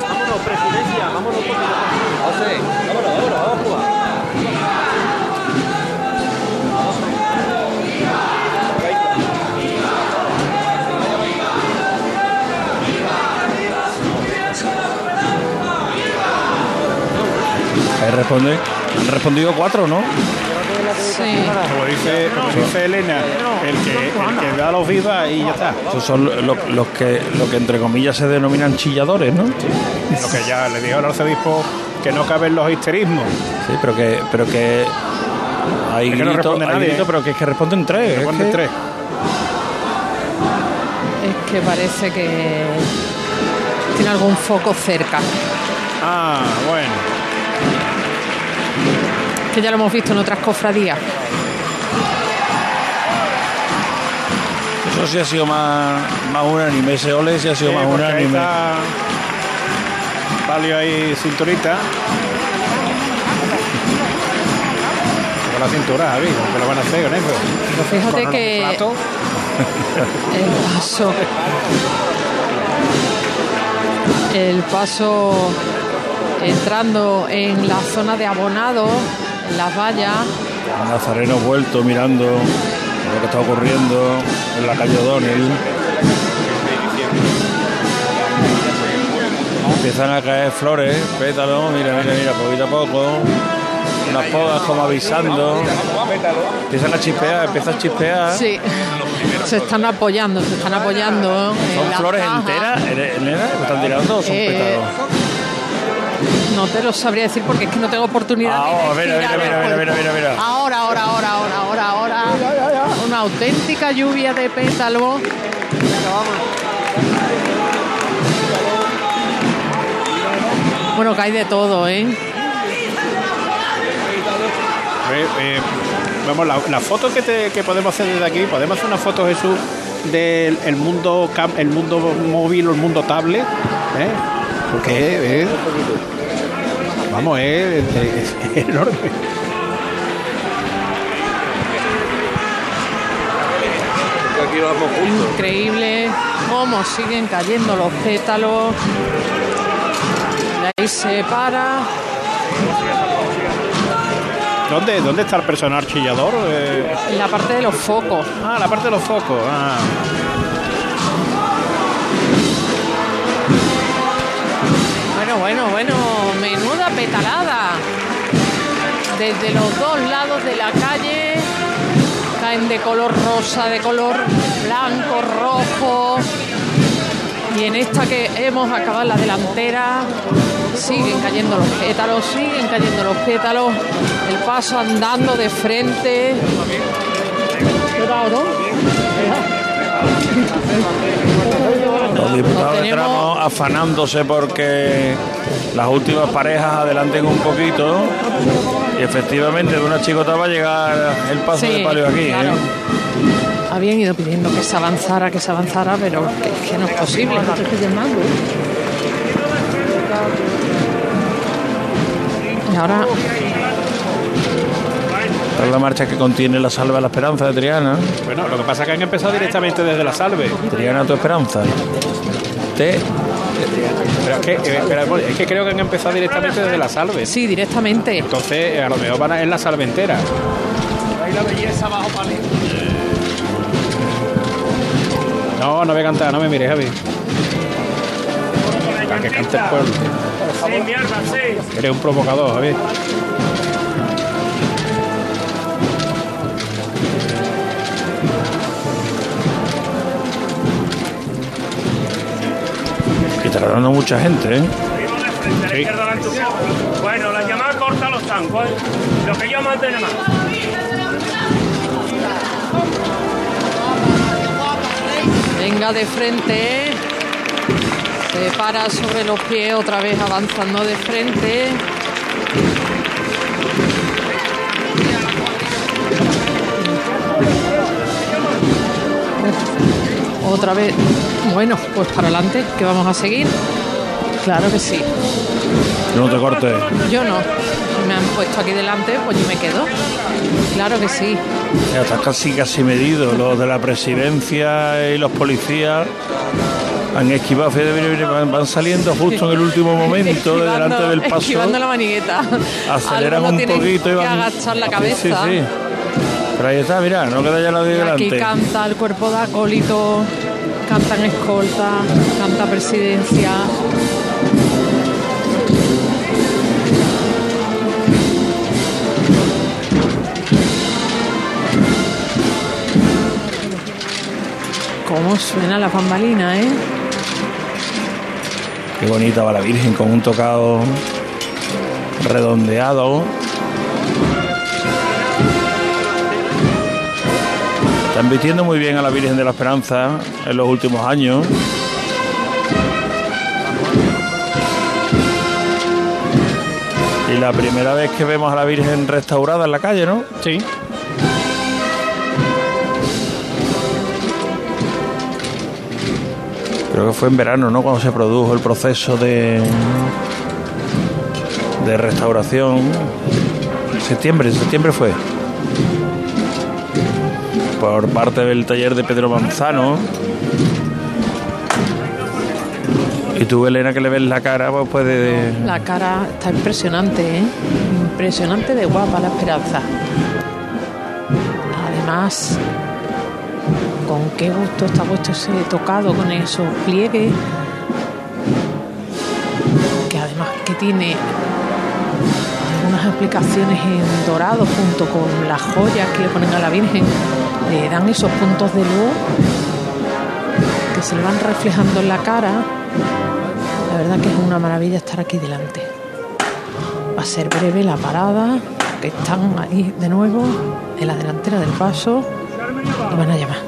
Vámonos, presidencia, vámonos. José, vámonos, vámonos, vamos a jugar. Ahí responde. Han respondido cuatro, ¿no? Como dice, como dice Elena, el que, el que da los vivas y ya está. Esos son los, los que, lo que entre comillas se denominan chilladores, ¿no? Lo que ya le dijo el arzobispo que no caben los histerismos. Sí, pero que, pero que hay Es que no gritos, responde hay nadie, ¿eh? pero que es que responden tres. Responden que- tres. Es que parece que tiene algún foco cerca. Ah, bueno. Que ya lo hemos visto en otras cofradías. Eso sí ha sido más, más unánime. Ese ole sí ha sido Sí, más unánime. Palio ahí, cinturita. Con la cintura, Javi, ¿qué lo van a hacer con eso? Pero fíjate Con que-. El paso. El paso entrando en la zona de abonado, las vallas. El Nazareno vuelto mirando lo que está ocurriendo en la calle O'Donnell. Empiezan a caer flores, pétalos, mira, mira, mira, poquito a poco. Unas podas como avisando. Empiezan a chispear, empiezan a chispear. Sí, se están apoyando, se están apoyando. ¿Son flores enteras, están tirando o son Eh, pétalos? No te lo sabría decir porque es que no tengo oportunidad. Ah, de oh, mira, mira, mira. Ahora, ahora, ahora, ahora, ahora, ahora. Una auténtica lluvia de pétalos. Bueno, que hay de todo, ¿eh? Eh, eh, vamos, la, la foto que, te- que podemos hacer desde aquí, podemos hacer una foto, Jesús, del el mundo el mundo móvil o el mundo tablet, ¿eh? Porque es, vamos, es, es- es enorme. Aquí vamos juntos. Increíble cómo siguen cayendo los pétalos. De ahí se para. ¿Dónde, ¿Dónde está el personal chillador? Eh, En la parte de los focos. Ah, la parte de los focos. Ah. Bueno, bueno, bueno, petalada. Desde los dos lados de la calle caen de color rosa, de color blanco, rojo. Y en esta que hemos acabado la delantera, siguen cayendo los pétalos, siguen cayendo los pétalos. El paso andando de frente. Los diputados de tenemos- tramo afanándose porque las últimas parejas adelanten un poquito. Y efectivamente de una chicota va a llegar el paso Sí, de palio aquí. ¿eh? claro. Habían ido pidiendo que se avanzara, que se avanzara, pero que, que no es posible. Y ahora es la marcha que contiene la salva a la esperanza de Triana. Bueno, lo que pasa es que han empezado directamente desde la salve. Triana tu esperanza. Pero es que, eh, espera, es que creo que han empezado directamente desde la salve. Sí, directamente. Entonces, eh, a lo mejor van a, en la salve entera. Ahí la belleza bajo palé. No, no voy a cantar, no me mires, Javi. Para que cante el pueblo. Sí, mierda, sí. Eres un provocador, Javi. Está dando mucha gente, ¿eh? Bueno, la llamada corta los tancos, ¿eh? Lo que yo mando más. venga de frente. Se para sobre los pies, otra vez avanzando de frente. Otra vez. Bueno, pues para adelante, que vamos a seguir. Claro que sí. No te cortes. Yo no. Me han puesto aquí delante, pues yo me quedo. Claro que sí. Ya está casi casi medido. Los de la presidencia y los policías han esquivado. Van, saliendo justo en el último momento de delante del paso. Esquivando la manigueta. Aceleran un poquito y van. agachar la cabeza. Sí, sí. Pero ahí está, mira, no queda ya nadie Aquí delante. canta el cuerpo de acólito, cantan escolta, canta presidencia. ¿Cómo suena la bambalina, eh? Qué bonita va la Virgen con un tocado redondeado. Están vistiendo muy bien a la Virgen de la Esperanza en los últimos años. Y la primera vez que vemos a la Virgen restaurada en la calle, ¿no? Sí. Creo que fue en verano, ¿no? Cuando se produjo el proceso de de restauración. Septiembre, septiembre fue. Por parte del taller de Pedro Manzano. Y tú, Elena, que le ves la cara, pues puede. La cara está impresionante, ¿eh? Impresionante de guapa la esperanza. Además, con qué gusto está puesto ese tocado con esos pliegues. Que además que tiene algunas aplicaciones en dorado junto con las joyas que le ponen a la Virgen. Le dan esos puntos de luz que se le van reflejando en la cara. La verdad que es una maravilla estar aquí delante. Va a ser breve la parada, que están ahí de nuevo en la delantera del paso y van a llamar.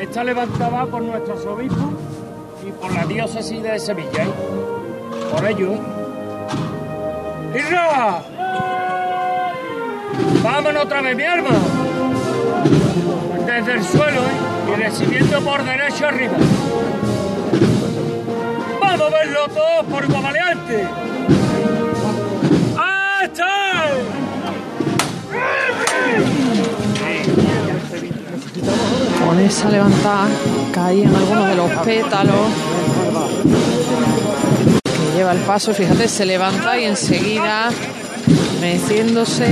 Está levantada por nuestros obispos y por la diócesis de Sevilla. ¿eh? Por ello. ¿eh? ¡Irra! ¡Vámonos otra vez, mi alma! Desde el suelo ¿eh? y recibiendo por derecho arriba. ¡Vamos a verlo todos por Guavaleante! ¡Hasta! Con esa levantada caían algunos de los pétalos que lleva el paso. Fíjate, se levanta y enseguida meciéndose.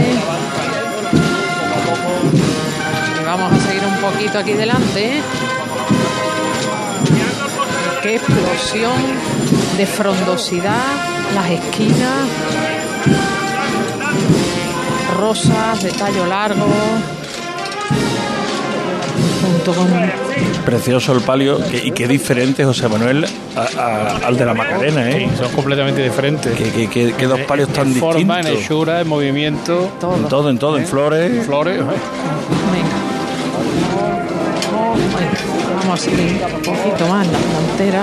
Y vamos a seguir un poquito aquí delante. Qué explosión de frondosidad, las esquinas, rosas de tallo largo, con Precioso el palio que- y qué diferente, José Manuel, a- a- al de la Macarena, ¿eh? Son completamente diferentes. Que, que- dos palios tan en forma, en hechura, en movimiento. En todo, en todo, en flores. Flores. Vamos a seguir un poquito más la frontera,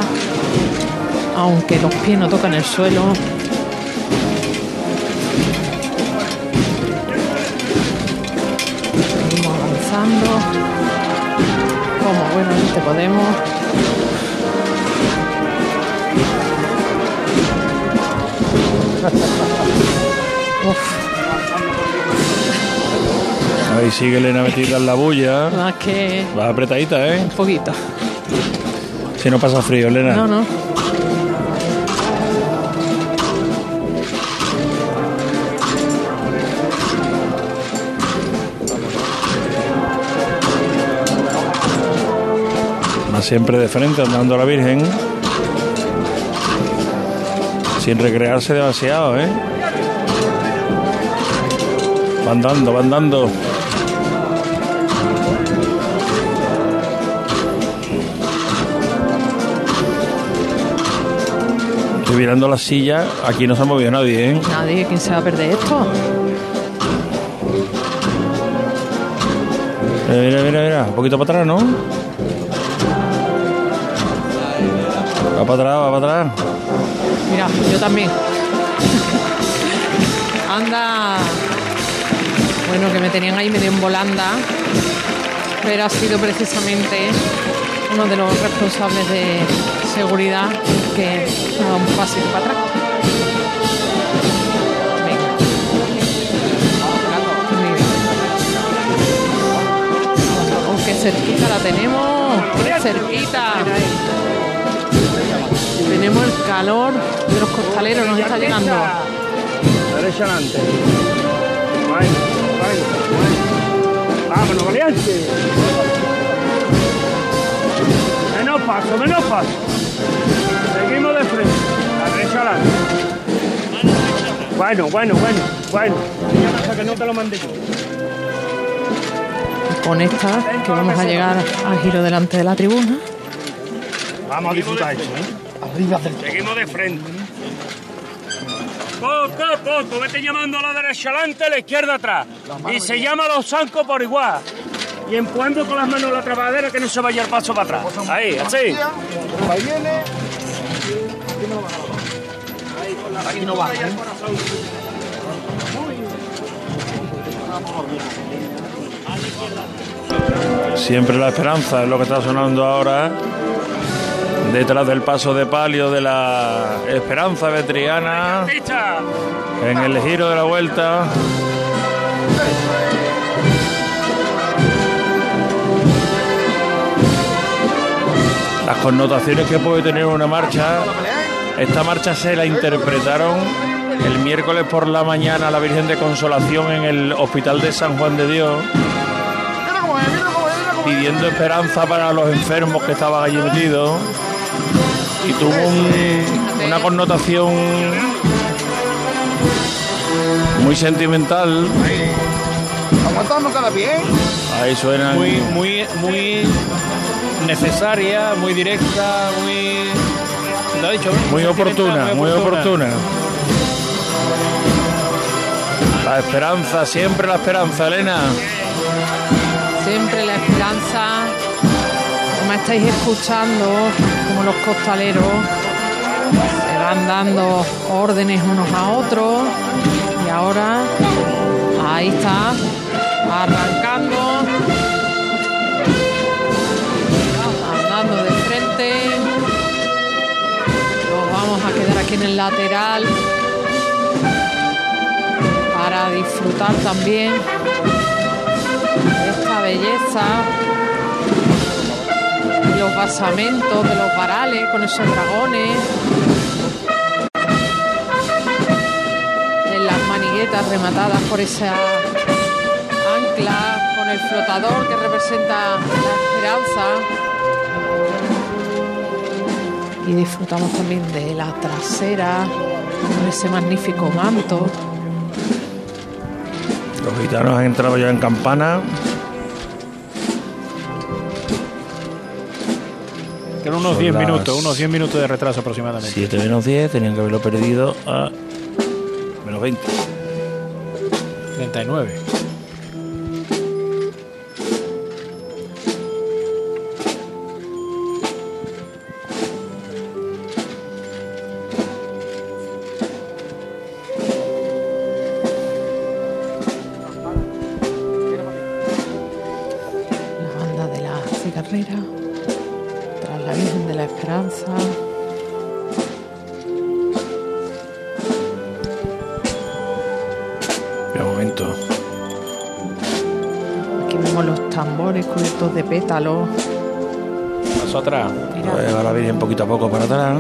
aunque los pies no tocan el suelo. Como buenamente podemos. Ahí sigue Elena metida en la bulla. Más que Va apretadita, ¿eh? un poquito. Si no pasa frío, Elena. No, no. Siempre de frente andando a la Virgen. Sin recrearse demasiado, ¿eh? Va andando, va andando. Estoy mirando la silla. Aquí no se ha movido nadie, ¿eh? Nadie, ¿quién se va a perder esto? Mira, mira, mira. Un poquito para atrás, ¿no? Va para atrás, va para atrás. Mira, yo también. Anda. Bueno, que me tenían ahí medio en volanda, pero ha sido precisamente uno de los responsables de seguridad que ha dado un pasito para atrás. Venga. Aunque cerquita la tenemos, cerquita. Tenemos el calor de los costaleros, nos está llegando. Derecha adelante. Bueno, bueno, bueno. Vámonos, valiente. Menos paso, menos paso. Seguimos de frente. Adelante. Bueno, bueno, bueno, bueno. Hasta que no te lo mande yo. Con esta que vamos a llegar al giro delante de la tribuna. Vamos a disfrutar esto, ¿eh? Arriba del Seguimos de frente. Poco a poco, vete llamando a la derecha adelante, a la izquierda atrás. Y se llama a los zancos por igual. Y empujando con las manos la trabadera que no se vaya el paso para atrás. Ahí, así. Ahí viene. Aquí no baja. Siempre la esperanza es lo que está sonando ahora. Detrás del paso de palio de la Esperanza Vetriana. En el giro de la vuelta. Las connotaciones que puede tener una marcha. Esta marcha se la interpretaron el miércoles por la mañana a la Virgen de Consolación en el Hospital de San Juan de Dios pidiendo esperanza para los enfermos que estaban allí metidos y tuvo un- una connotación muy sentimental. Aguantando cada pie. Ahí suenan Muy, muy, muy necesaria, muy directa, muy. Lo ha dicho, ¿eh? muy oportuna, muy oportuna. La esperanza, siempre la esperanza, Elena. Siempre la esperanza. Estáis escuchando, como los costaleros se van dando órdenes unos a otros. Y ahora, ahí está, arrancando. Andando de frente. Nos vamos a quedar aquí en el lateral para disfrutar también de esta belleza de los varales con esos dragones, de las maniguetas rematadas por esa ancla con el flotador que representa la esperanza. Y disfrutamos también de la trasera con ese magnífico manto. Los gitanos han entrado ya en campana. Unos Son 10 las minutos, unos 10 minutos de retraso aproximadamente. 7 menos 10, tenían que haberlo perdido a menos 20. 39. Pétalos. Paso atrás. Pues va la Virgen poquito a poco para atrás.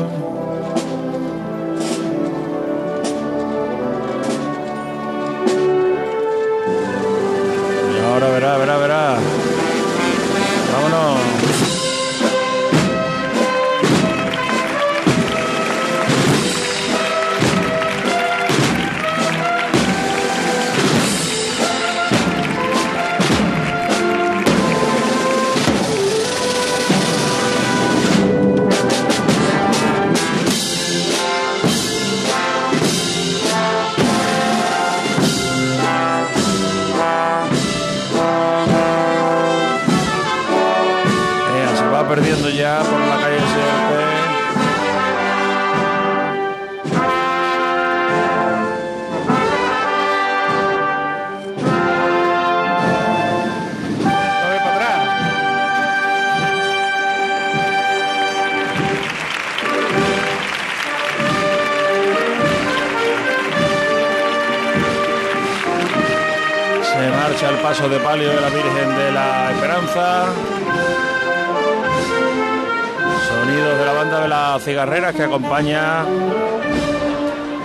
Las cigarreras que acompaña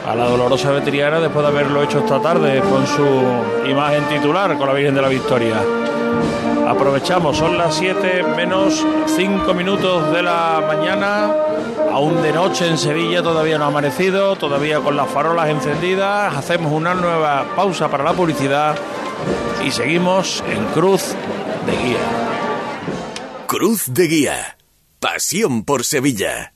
a la dolorosa veteriana después de haberlo hecho esta tarde con su imagen titular con la Virgen de la Victoria. Aprovechamos, son las 7 menos 5 minutos de la mañana, aún de noche en Sevilla, todavía no ha amanecido, todavía con las farolas encendidas. Hacemos una nueva pausa para la publicidad y seguimos en Cruz de Guía. Cruz de Guía. Pasión por Sevilla.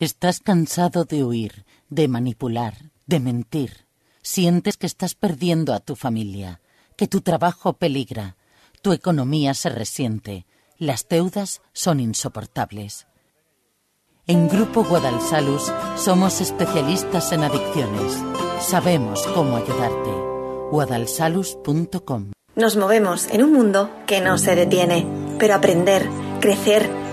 ¿Estás cansado de huir, de manipular, de mentir? ¿Sientes que estás perdiendo a tu familia, que tu trabajo peligra, tu economía se resiente, las deudas son insoportables? En Grupo Guadalsalus somos especialistas en adicciones. Sabemos cómo ayudarte. guadalsalus.com Nos movemos en un mundo que no se detiene, pero aprender, crecer,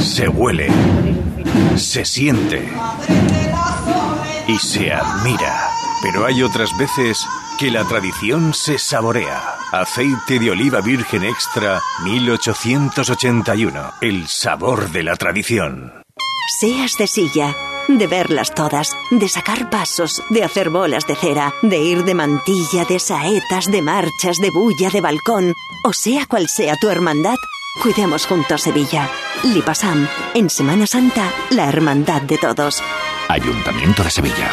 Se huele, se siente y se admira. Pero hay otras veces que la tradición se saborea. Aceite de oliva virgen extra 1881. El sabor de la tradición. Seas de silla, de verlas todas, de sacar pasos, de hacer bolas de cera, de ir de mantilla, de saetas, de marchas, de bulla, de balcón, o sea cual sea tu hermandad, cuidemos juntos Sevilla. Lipasam, en Semana Santa, la hermandad de todos. Ayuntamiento de Sevilla.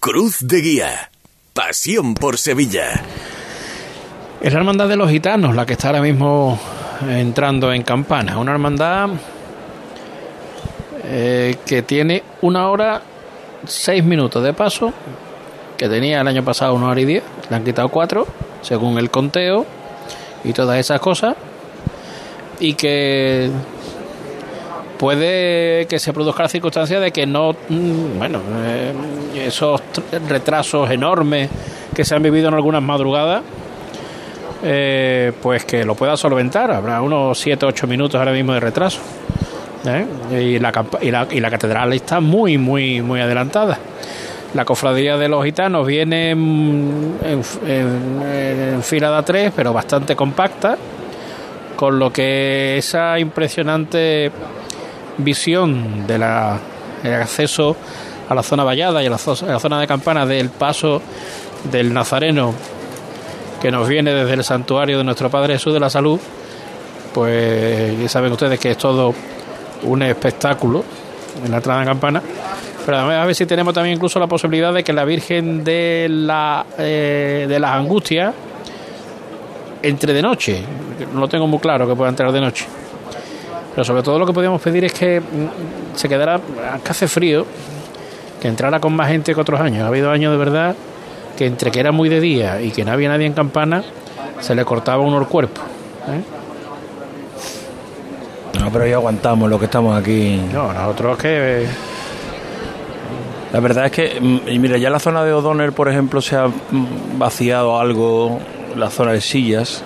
Cruz de Guía. Pasión por Sevilla. Es la hermandad de los gitanos la que está ahora mismo entrando en campana. Una hermandad eh, que tiene una hora seis minutos de paso, que tenía el año pasado una hora y diez, le han quitado cuatro, según el conteo y todas esas cosas, y que puede que se produzca la circunstancia de que no, mm, bueno, eh, esos tr- retrasos enormes que se han vivido en algunas madrugadas, eh, pues que lo pueda solventar. Habrá unos 7 8 minutos ahora mismo de retraso. ¿eh? Y, la, y, la, y la catedral está muy, muy, muy adelantada. La cofradía de los gitanos viene mm, en, en- en fila de a tres, pero bastante compacta, con lo que esa impresionante visión de la el acceso a la zona vallada y a la, zo- a la zona de campana del paso del Nazareno que nos viene desde el santuario de nuestro Padre Jesús de la Salud, pues ya saben ustedes que es todo un espectáculo en la entrada de campana. Pero además a ver si tenemos también incluso la posibilidad de que la Virgen de la eh, de las Angustias entre de noche. No lo tengo muy claro que pueda entrar de noche. Pero sobre todo lo que podríamos pedir es que mm, se quedara, que hace frío, que entrara con más gente que otros años. Ha habido años de verdad que entre que era muy de día y que no había nadie en campana, se le cortaba uno el cuerpo. ¿eh? No, pero ya aguantamos lo que estamos aquí. No, nosotros que... La verdad es que, mm, y mira, ya la zona de O'Donnell, por ejemplo, se ha mm, vaciado algo, la zona de sillas.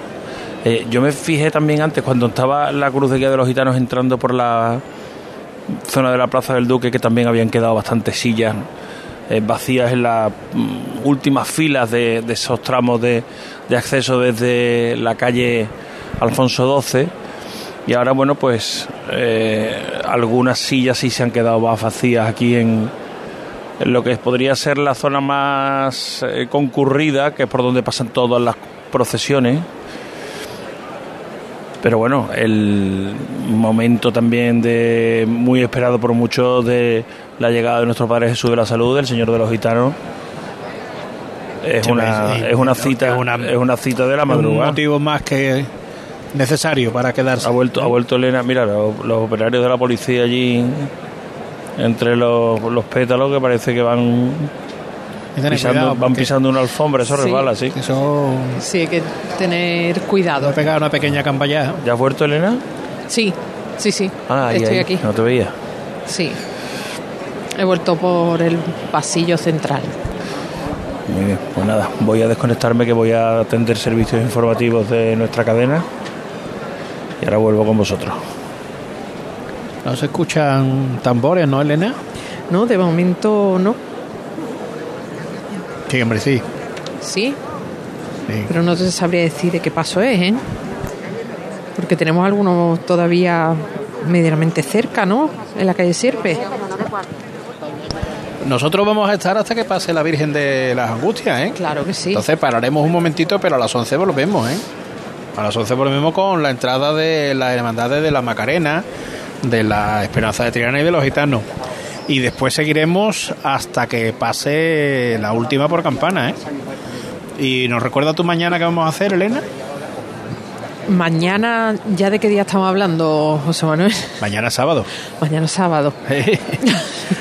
Eh, yo me fijé también antes, cuando estaba la Cruz de Guía de los Gitanos entrando por la zona de la Plaza del Duque, que también habían quedado bastantes sillas eh, vacías en las mm, últimas filas de, esos tramos de, acceso desde la calle Alfonso XII. Y ahora, bueno, pues eh, algunas sillas sí se han quedado más vacías aquí en, en lo que podría ser la zona más eh, concurrida, que es por donde pasan todas las procesiones. Pero bueno, el momento también de muy esperado por muchos de la llegada de nuestro Padre Jesús de la Salud, el Señor de los Gitanos. Es una, es una cita, es una- es una cita de la un madrugada. motivo más que necesario para quedarse. Ha vuelto, ha vuelto Elena, mira, los, los operarios de la policía allí entre los, los pétalos que parece que van pisando, cuidado, van pisando una alfombra, eso Sí. resbala, sí. Eso Sí, hay que tener cuidado. ha pegado una pequeña campallada. ¿Ya has vuelto Elena? Sí, sí, sí. Ah, ahí, Estoy ahí, aquí. No te veía. Sí. He vuelto por el pasillo central. Muy bien, pues nada, voy a desconectarme que voy a atender servicios informativos de nuestra cadena y ahora vuelvo con vosotros. No se escuchan tambores, ¿no, Elena? No, de momento no. Sí, hombre, sí. Sí, Sí. pero no te sabría decir de qué paso es, ¿eh? Porque tenemos algunos todavía medianamente cerca, ¿no? En la calle Sierpe. Nosotros vamos a estar hasta que pase la Virgen de las Angustias, ¿eh? Claro que sí. Entonces pararemos un momentito, pero a las 11 volvemos, ¿eh? A las 11 volvemos con la entrada de las hermandades de la Macarena, de la Esperanza de Triana y de los Gitanos. Y después seguiremos hasta que pase la última por campana, ¿eh? ¿Y nos recuerda tu mañana qué vamos a hacer, Elena? Mañana, ¿ya de qué día estamos hablando, José Manuel? Mañana sábado. Mañana sábado.